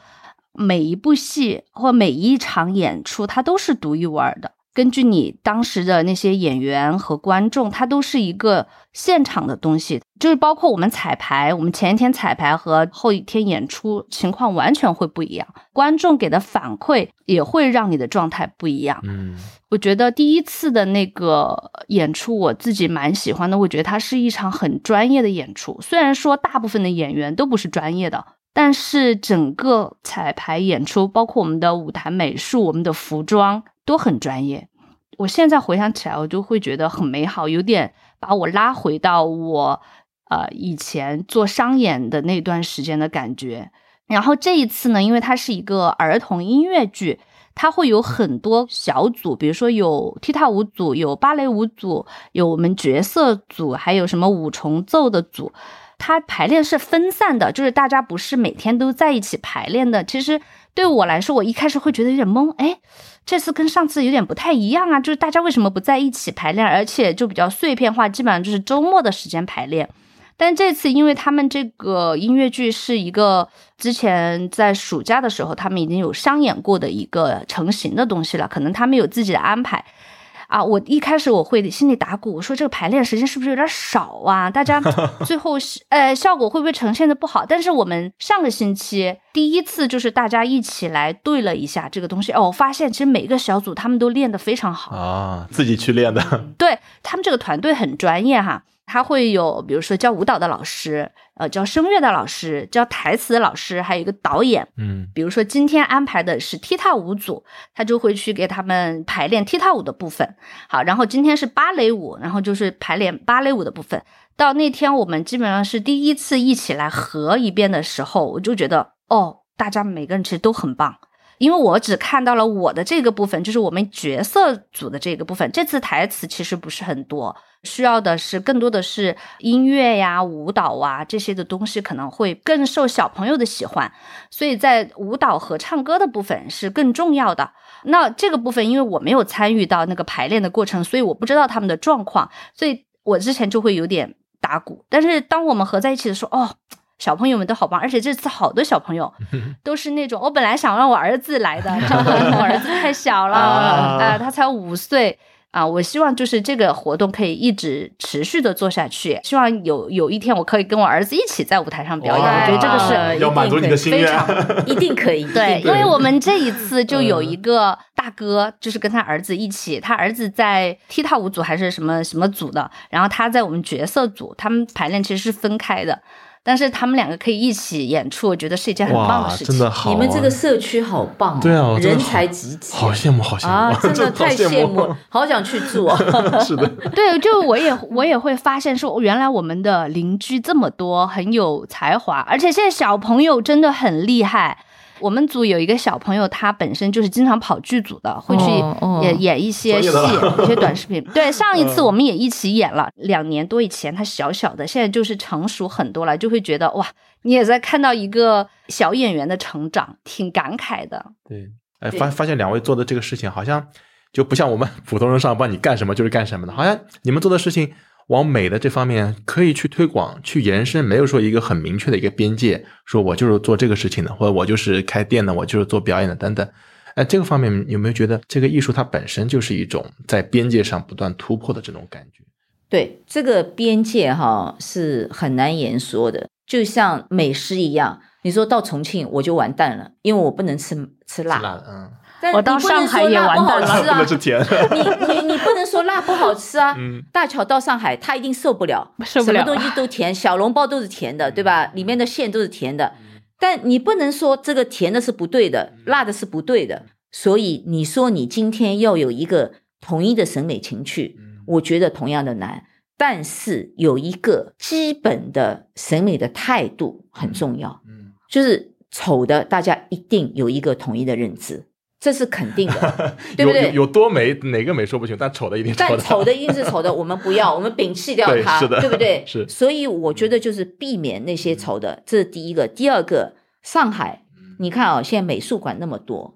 每一部戏或每一场演出，它都是独一无二的。根据你当时的那些演员和观众，它都是一个现场的东西，就是包括我们彩排，我们前一天彩排和后一天演出情况完全会不一样，观众给的反馈也会让你的状态不一样。嗯，我觉得第一次的那个演出，我自己蛮喜欢的。我觉得它是一场很专业的演出，虽然说大部分的演员都不是专业的，但是整个彩排演出，包括我们的舞台美术、我们的服装。都很专业，我现在回想起来，我就会觉得很美好，有点把我拉回到我呃以前做商演的那段时间的感觉。然后这一次呢，因为它是一个儿童音乐剧，它会有很多小组，比如说有踢踏舞组、有芭蕾舞组、有我们角色组，还有什么五重奏的组。它排练是分散的，就是大家不是每天都在一起排练的。其实对我来说，我一开始会觉得有点懵，哎。这次跟上次有点不太一样啊，就是大家为什么不在一起排练，而且就比较碎片化，基本上就是周末的时间排练。但这次因为他们这个音乐剧是一个之前在暑假的时候他们已经有商演过的一个成型的东西了，可能他们有自己的安排。啊，我一开始我会心里打鼓，我说这个排练时间是不是有点少啊？大家 *laughs* 最后呃效果会不会呈现的不好？但是我们上个星期第一次就是大家一起来对了一下这个东西，哦，我发现其实每个小组他们都练得非常好啊，自己去练的。对他们这个团队很专业哈，他会有比如说教舞蹈的老师，呃，教声乐的老师，教台词的老师，还有一个导演。嗯比如说今天安排的是踢踏舞组，他就会去给他们排练踢踏舞的部分。好，然后今天是芭蕾舞，然后就是排练芭蕾舞的部分。到那天我们基本上是第一次一起来合一遍的时候，我就觉得哦，大家每个人其实都很棒。因为我只看到了我的这个部分，就是我们角色组的这个部分。这次台词其实不是很多，需要的是更多的是音乐呀、舞蹈啊这些的东西，可能会更受小朋友的喜欢。所以在舞蹈和唱歌的部分是更重要的。那这个部分，因为我没有参与到那个排练的过程，所以我不知道他们的状况，所以我之前就会有点打鼓。但是当我们合在一起的时候，哦。小朋友们都好棒，而且这次好多小朋友 *laughs* 都是那种，我本来想让我儿子来的，*laughs* 我儿子太小了啊啊、他才五岁啊。我希望就是这个活动可以一直持续的做下去，希望有有一天我可以跟我儿子一起在舞台上表演。我觉得这个是呃要满足你的心非愿常一定可以，*laughs* 对，因为我们这一次就有一个大哥，就是跟他儿子一起，他儿子在踢踏舞组还是什么什么组的，然后他在我们角色组，他们排练其实是分开的，但是他们两个可以一起演出，我觉得是一件很棒，的事情。真的好啊，你们这个社区好棒、哦，对啊，人才济济，好羡慕，好羡慕啊，*laughs* 真的太羡羡慕了，好想去住啊。*laughs* 是的，*laughs* 对，就我也我也会发现说，原来我们的邻居这么多，很有才华，而且现在小朋友真的很厉害。我们组有一个小朋友，他本身就是经常跑剧组的，会去演演一些戏、*laughs* 一些短视频。对，上一次我们也一起演了，两年多以前他小小的，现在就是成熟很多了，就会觉得哇，你也在看到一个小演员的成长，挺感慨的。对，哎，发发现两位做的这个事情好像就不像我们普通人上班，你干什么就是干什么的，好像你们做的事情往美的这方面可以去推广、去延伸，没有说一个很明确的一个边界，说我就是做这个事情的，或者我就是开店的，我就是做表演的等等。哎，这个方面有没有觉得这个艺术它本身就是一种在边界上不断突破的这种感觉？对，这个边界哈是很难言说的，就像美食一样，你说到重庆我就完蛋了，因为我不能吃吃辣。是辣的，嗯，但我到你不能上海也说辣不完蛋了。好吃啊。不能，吃甜，你你你不能说辣不好吃啊。嗯。大乔到上海，他一定受不了，受不了什么东西都甜，小笼包都是甜的，对吧？里面的馅都是甜的，嗯但你不能说这个甜的是不对的，辣的是不对的。所以你说你今天要有一个统一的审美情趣，嗯。我觉得同样的难。但是有一个基本的审美的态度很重要，嗯，就是丑的大家一定有一个统一的认知，这是肯定的，*laughs* 对不对？有多美，哪个美说不清，但丑的一定但的。丑的一定是丑的，我们不要，*laughs* 我们摒弃掉它，对是的不对？*laughs* 是所以我觉得就是避免那些丑的，这是第一个。第二个，上海，你看啊、现在美术馆那么多，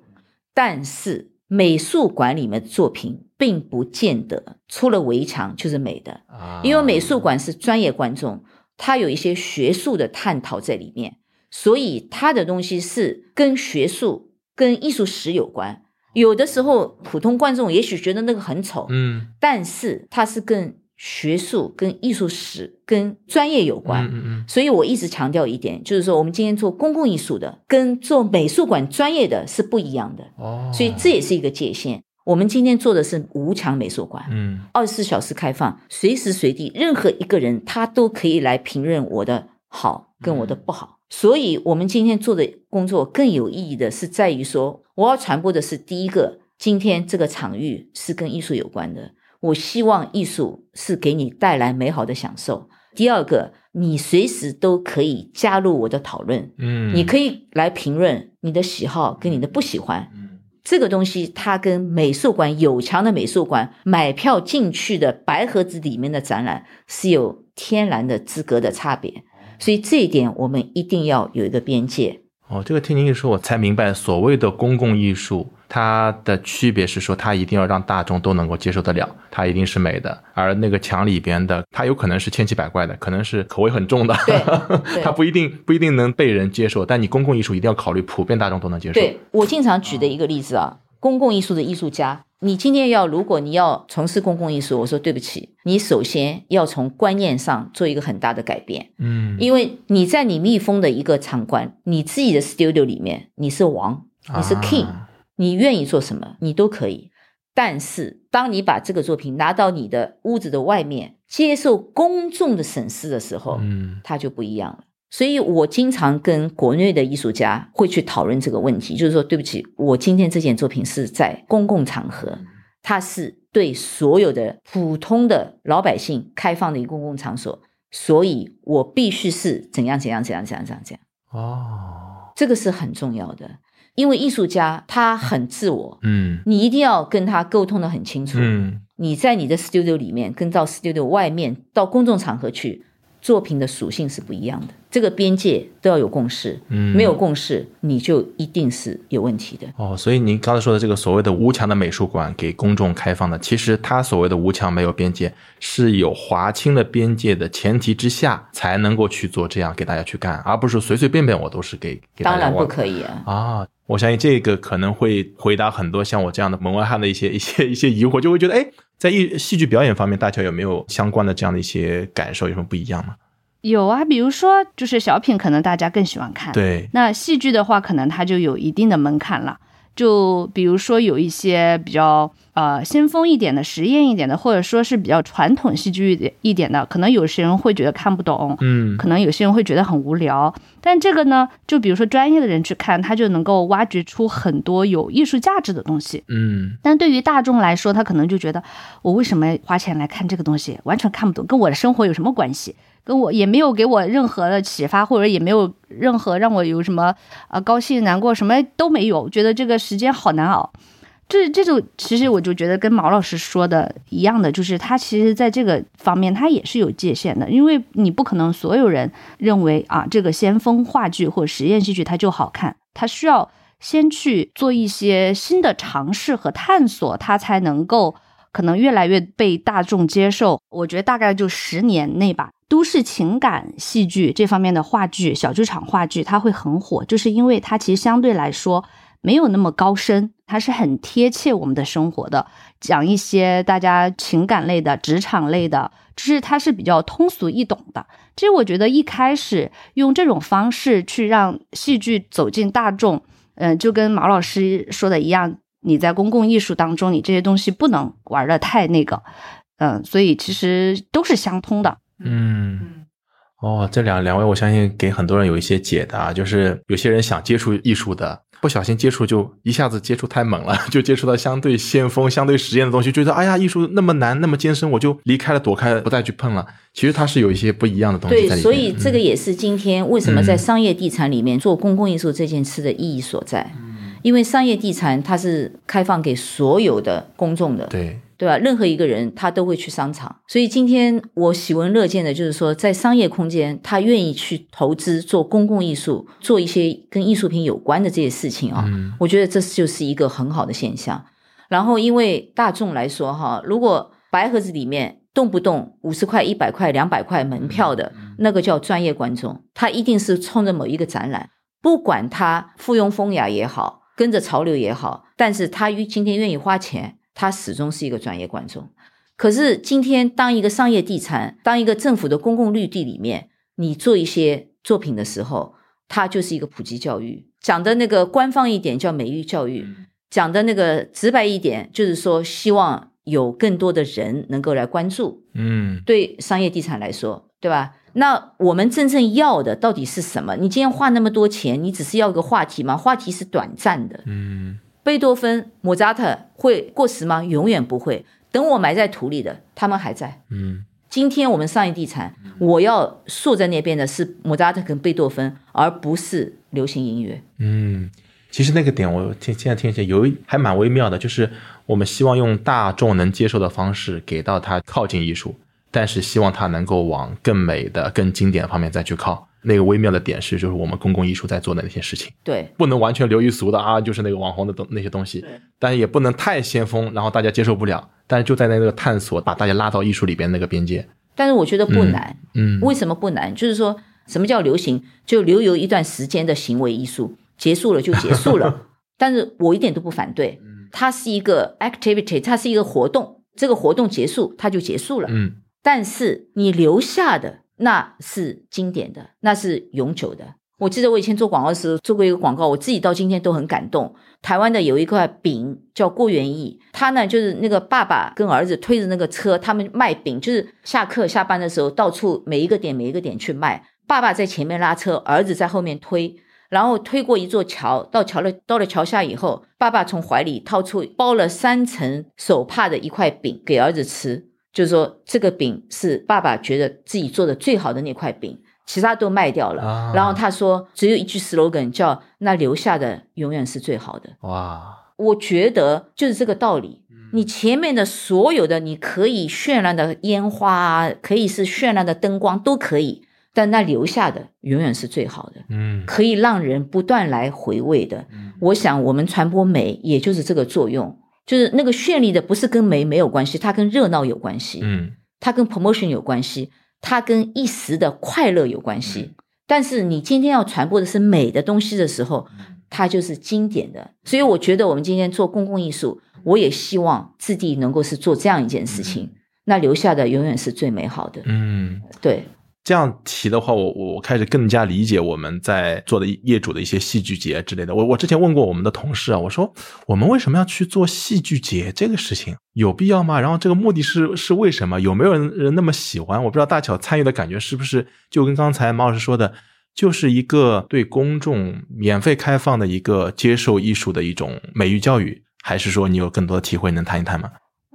但是美术馆里面的作品并不见得出了围墙就是美的，啊因为美术馆是专业观众，他有一些学术的探讨在里面，所以他的东西是跟学术、跟艺术史有关。有的时候，普通观众也许觉得那个很丑，嗯但是它是跟学术、跟艺术史、跟专业有关。嗯嗯嗯所以我一直强调一点，就是说我们今天做公共艺术的，跟做美术馆专业的是不一样的，哦，所以这也是一个界限。我们今天做的是无墙美术馆，嗯二十四小时开放，随时随地，任何一个人他都可以来评论我的好跟我的不好。所以，我们今天做的工作更有意义的是在于说，我要传播的是第一个，今天这个场域是跟艺术有关的，我希望艺术是给你带来美好的享受。第二个，你随时都可以加入我的讨论，嗯，你可以来评论你的喜好跟你的不喜欢。嗯这个东西它跟美术馆有墙的美术馆买票进去的白盒子里面的展览是有天然的资格的差别，所以这一点我们一定要有一个边界。哦，这个听您一说，我才明白所谓的公共艺术，它的区别是说，它一定要让大众都能够接受得了，它一定是美的。而那个墙里边的，它有可能是千奇百怪的，可能是口味很重的，对 *laughs* 对它不一定不一定能被人接受。但你公共艺术一定要考虑普遍大众都能接受。对我经常举的一个例子啊，公共艺术的艺术家，你今天要如果你要从事公共艺术，我说对不起，你首先要从观念上做一个很大的改变。嗯，因为你在你密封的一个场馆，你自己的 studio 里面，你是王，你是 king，、啊你愿意做什么，你都可以。但是当你把这个作品拿到你的屋子的外面，接受公众的审视的时候，嗯它就不一样了。所以我经常跟国内的艺术家会去讨论这个问题，就是说，对不起，我今天这件作品是在公共场合，它是对所有的普通的老百姓开放的一个公共场所，所以我必须是怎样怎样怎样怎样怎样怎样，哦，这个是很重要的，因为艺术家他很自我，嗯。你一定要跟他沟通的很清楚。嗯。你在你的 studio 里面，跟到 studio 外面，到公众场合去，作品的属性是不一样的。这个边界都要有共识，嗯，没有共识，你就一定是有问题的。哦，所以您刚才说的这个所谓的无墙的美术馆给公众开放的，其实它所谓的无墙没有边界，是有划清了边界的前提之下，才能够去做这样给大家去干，而不是随随便便我都是给给大家当然不可以啊。啊。我相信这个可能会回答很多像我这样的门外汉的一些一些一些疑惑，就会觉得，哎，在艺戏剧表演方面，大家有没有相关的这样的一些感受？有什么不一样吗？有啊，比如说就是小品，可能大家更喜欢看。对，那戏剧的话，可能它就有一定的门槛了。就比如说有一些比较呃先锋一点的、实验一点的，或者说是比较传统戏剧一点的，可能有些人会觉得看不懂，嗯可能有些人会觉得很无聊。但这个呢，就比如说专业的人去看，他就能够挖掘出很多有艺术价值的东西。嗯但对于大众来说，他可能就觉得我为什么花钱来看这个东西，完全看不懂，跟我的生活有什么关系？跟我也没有给我任何的启发，或者也没有任何让我有什么啊、高兴、难过，什么都没有，觉得这个时间好难熬。这这种其实我就觉得跟毛老师说的一样的，就是他其实在这个方面他也是有界限的，因为你不可能所有人认为啊这个先锋话剧或实验戏剧它就好看，它需要先去做一些新的尝试和探索，它才能够可能越来越被大众接受。我觉得大概就十年内吧。都市情感戏剧这方面的话剧、小剧场话剧，它会很火，就是因为它其实相对来说没有那么高深，它是很贴切我们的生活的，讲一些大家情感类的、职场类的，就是它是比较通俗易懂的。其实我觉得一开始用这种方式去让戏剧走进大众，嗯、就跟毛老师说的一样，你在公共艺术当中，你这些东西不能玩的太那个，嗯、所以其实都是相通的。嗯。哦，这两两位，我相信给很多人有一些解答，就是有些人想接触艺术的，不小心接触就一下子接触太猛了，*laughs* 就接触到相对先锋、相对实验的东西，觉得哎呀，艺术那么难，那么艰深，我就离开了，躲开了，不再去碰了。其实它是有一些不一样的东西对，在里面。所以这个嗯也是今天为什么在商业地产里面做公共艺术这件事的意义所在。因为商业地产它是开放给所有的公众的，对，对吧？任何一个人他都会去商场，所以今天我喜闻乐见的就是说，在商业空间，他愿意去投资做公共艺术，做一些跟艺术品有关的这些事情啊。嗯我觉得这就是一个很好的现象。然后，因为大众来说哈，如果白盒子里面动不动五十块、一百块、两百块门票的那个叫专业观众，他一定是冲着某一个展览，不管他附庸风雅也好，跟着潮流也好，但是他今天愿意花钱，他始终是一个专业观众。可是今天，当一个商业地产，当一个政府的公共绿地里面，你做一些作品的时候，它就是一个普及教育。讲的那个官方一点叫美育教育，讲的那个直白一点，就是说希望有更多的人能够来关注。嗯对商业地产来说，对吧？那我们真正要的到底是什么？你今天花那么多钱，你只是要一个话题吗？话题是短暂的。嗯贝多芬、莫扎特会过时吗？永远不会。等我埋在土里的，他们还在。嗯今天我们商业地产，我要竖在那边的是莫扎特跟贝多芬，而不是流行音乐。嗯，其实那个点我听现在听起来有还蛮微妙的，就是我们希望用大众能接受的方式给到他靠近艺术，但是希望它能够往更美的、更经典的方面再去靠。那个微妙的点是，就是我们公共艺术在做的那些事情，对不能完全流于俗的啊，就是那个网红的东那些东西，但也不能太先锋，然后大家接受不了。但是就在那个探索，把大家拉到艺术里边那个边界。但是我觉得不难。嗯为什么不难？就是说什么叫流行？就留有一段时间的行为艺术，结束了就结束了。*laughs* 但是我一点都不反对，它是一个 activity，它是一个活动，这个活动结束它就结束了。嗯但是你留下的那是经典的，那是永久的。我记得我以前做广告的时候做过一个广告，我自己到今天都很感动。台湾的有一块饼叫郭元义，他呢就是那个爸爸跟儿子推着那个车，他们卖饼，就是下课下班的时候到处每一个点每一个点去卖。爸爸在前面拉车，儿子在后面推，然后推过一座桥，到桥了到了桥下以后，爸爸从怀里掏出包了三层手帕的一块饼给儿子吃，就是说这个饼是爸爸觉得自己做的最好的那块饼。其他都卖掉了，啊然后他说只有一句 slogan 叫“那留下的永远是最好的哇，”。我觉得就是这个道理。你前面的所有的，你可以绚烂的烟花啊，可以是绚烂的灯光，都可以，但那留下的永远是最好的，嗯可以让人不断来回味的。我想我们传播美，也就是这个作用，就是那个绚丽的，不是跟美没有关系，它跟热闹有关系。嗯它跟 promotion 有关系，它跟一时的快乐有关系。但是你今天要传播的是美的东西的时候，它就是经典的。所以我觉得我们今天做公共艺术，我也希望自己能够是做这样一件事情，那留下的永远是最美好的。嗯，对，这样提的话，我我开始更加理解我们在做的业主的一些戏剧节之类的。我我之前问过我们的同事啊，我说我们为什么要去做戏剧节这个事情，有必要吗？然后这个目的是是为什么？有没有人人那么喜欢？我不知道大巧参与的感觉是不是就跟刚才马老师说的，就是一个对公众免费开放的一个接受艺术的一种美育教育，还是说你有更多的体会能谈一谈吗？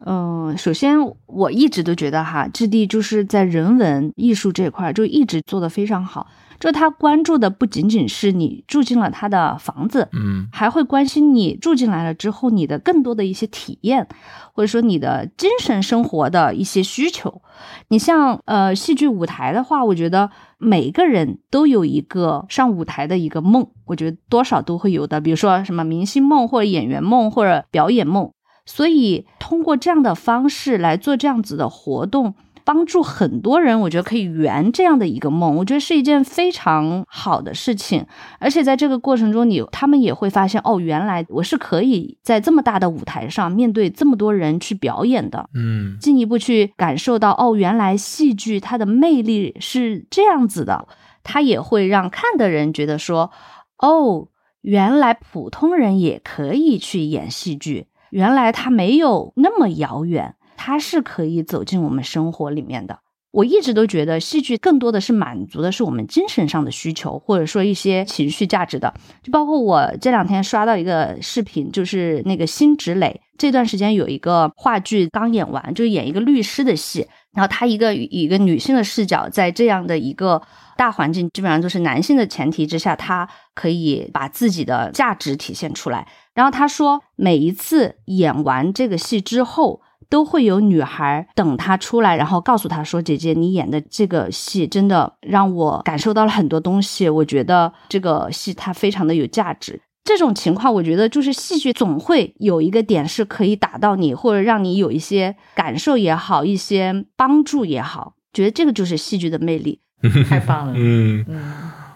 嗯，首先我一直都觉得哈，质地就是在人文艺术这块儿就一直做得非常好。就他关注的不仅仅是你住进了他的房子，嗯还会关心你住进来了之后你的更多的一些体验，或者说你的精神生活的一些需求。你像呃戏剧舞台的话，我觉得每个人都有一个上舞台的一个梦，我觉得多少都会有的，比如说什么明星梦或者演员梦或者表演梦。所以通过这样的方式来做这样子的活动，帮助很多人，我觉得可以圆这样的一个梦，我觉得是一件非常好的事情。而且在这个过程中你，他们也会发现，哦，原来我是可以在这么大的舞台上面对这么多人去表演的，嗯。进一步去感受到，哦，原来戏剧它的魅力是这样子的，它也会让看的人觉得说，哦，原来普通人也可以去演戏剧，原来它没有那么遥远，它是可以走进我们生活里面的。我一直都觉得戏剧更多的是满足的是我们精神上的需求，或者说一些情绪价值的。就包括我这两天刷到一个视频，就是那个辛芷蕾这段时间有一个话剧刚演完，就演一个律师的戏，然后她一个以一个女性的视角，在这样的一个大环境基本上都是男性的前提之下，他可以把自己的价值体现出来。然后他说，每一次演完这个戏之后。都会有女孩等他出来，然后告诉他说：“姐姐，你演的这个戏真的让我感受到了很多东西，我觉得这个戏它非常的有价值。”这种情况，我觉得就是戏剧总会有一个点是可以打到你，或者让你有一些感受也好，一些帮助也好，觉得这个就是戏剧的魅力。*laughs* 太棒了。嗯。嗯，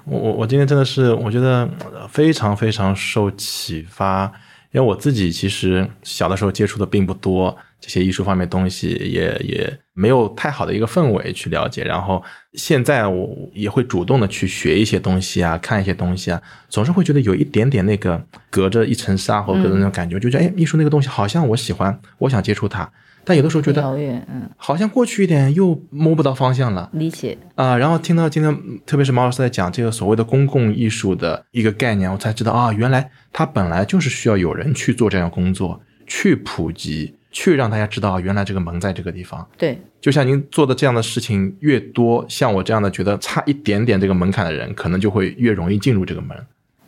我我我今天真的是，我觉得呃非常非常受启发，因为我自己其实小的时候接触的并不多，这些艺术方面东西也也没有太好的一个氛围去了解，然后现在我也会主动的去学一些东西啊，看一些东西啊，总是会觉得有一点点那个隔着一层纱或者隔着那种感觉，就觉得哎，艺术那个东西好像我喜欢，我想接触它，但有的时候觉得嗯，好像过去一点又摸不到方向了。理解。啊、然后听到今天，嗯特别是毛老师在讲这个所谓的公共艺术的一个概念，我才知道啊，原来它本来就是需要有人去做这样工作，去普及，去让大家知道，原来这个门在这个地方。对，就像您做的这样的事情越多，像我这样的觉得差一点点这个门槛的人，可能就会越容易进入这个门。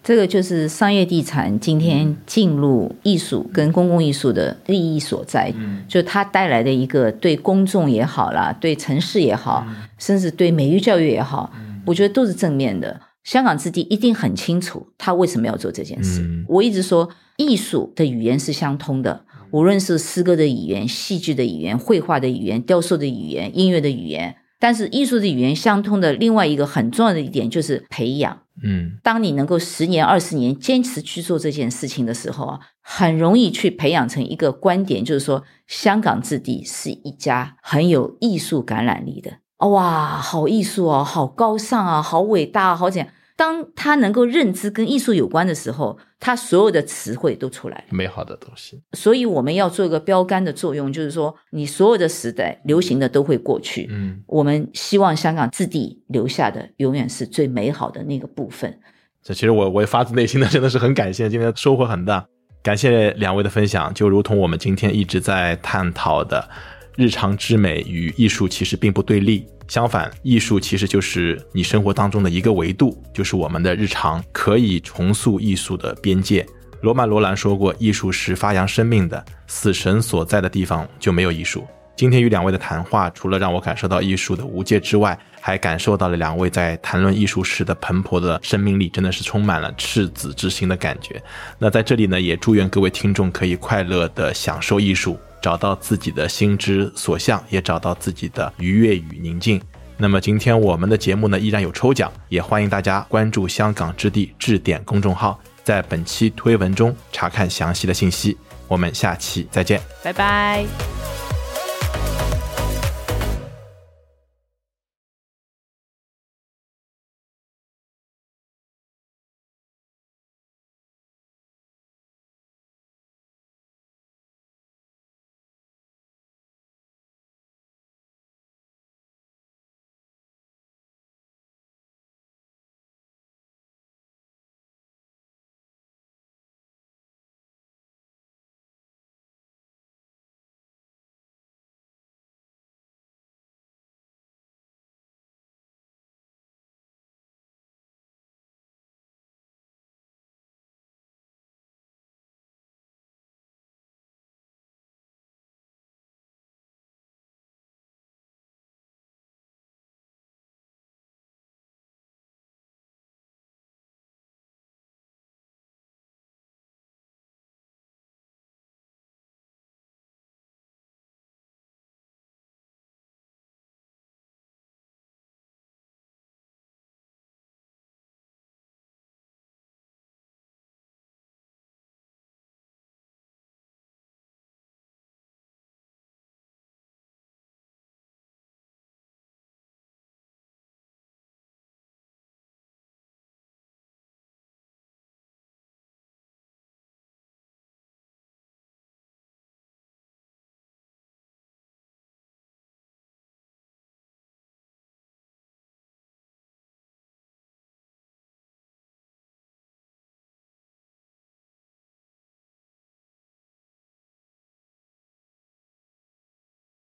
这个就是商业地产今天进入艺术跟公共艺术的利益所在，就它带来的一个对公众也好啦，对城市也好，甚至对美育教育也好，我觉得都是正面的。香港之地一定很清楚他为什么要做这件事。嗯我一直说，艺术的语言是相通的，无论是诗歌的语言、戏剧的语言、绘画的语言、雕塑的语言、音乐的语言。但是艺术的语言相通的另外一个很重要的一点就是培养。嗯当你能够十年、二十年坚持去做这件事情的时候啊，很容易去培养成一个观点，就是说香港置地是一家很有艺术感染力的。哦哇，好艺术哦，好高尚啊，好伟大啊，好怎样？当他能够认知跟艺术有关的时候，他所有的词汇都出来了。美好的东西。所以我们要做一个标杆的作用，就是说，你所有的时代流行的都会过去。嗯，我们希望香港质地留下的永远是最美好的那个部分。这其实我我发自内心的 *laughs* 真的是很感谢，今天收获很大，感谢两位的分享。就如同我们今天一直在探讨的，日常之美与艺术其实并不对立，相反，艺术其实就是你生活当中的一个维度，就是我们的日常可以重塑艺术的边界。罗曼·罗兰说过：“艺术是发扬生命的，死神所在的地方就没有艺术。”今天与两位的谈话，除了让我感受到艺术的无界之外，还感受到了两位在谈论艺术时的蓬勃的生命力，真的是充满了赤子之心的感觉。那在这里呢，也祝愿各位听众可以快乐的享受艺术，找到自己的心之所向，也找到自己的愉悦与宁静。那么今天我们的节目呢，依然有抽奖，也欢迎大家关注香港之地置点公众号，在本期推文中查看详细的信息。我们下期再见。拜拜。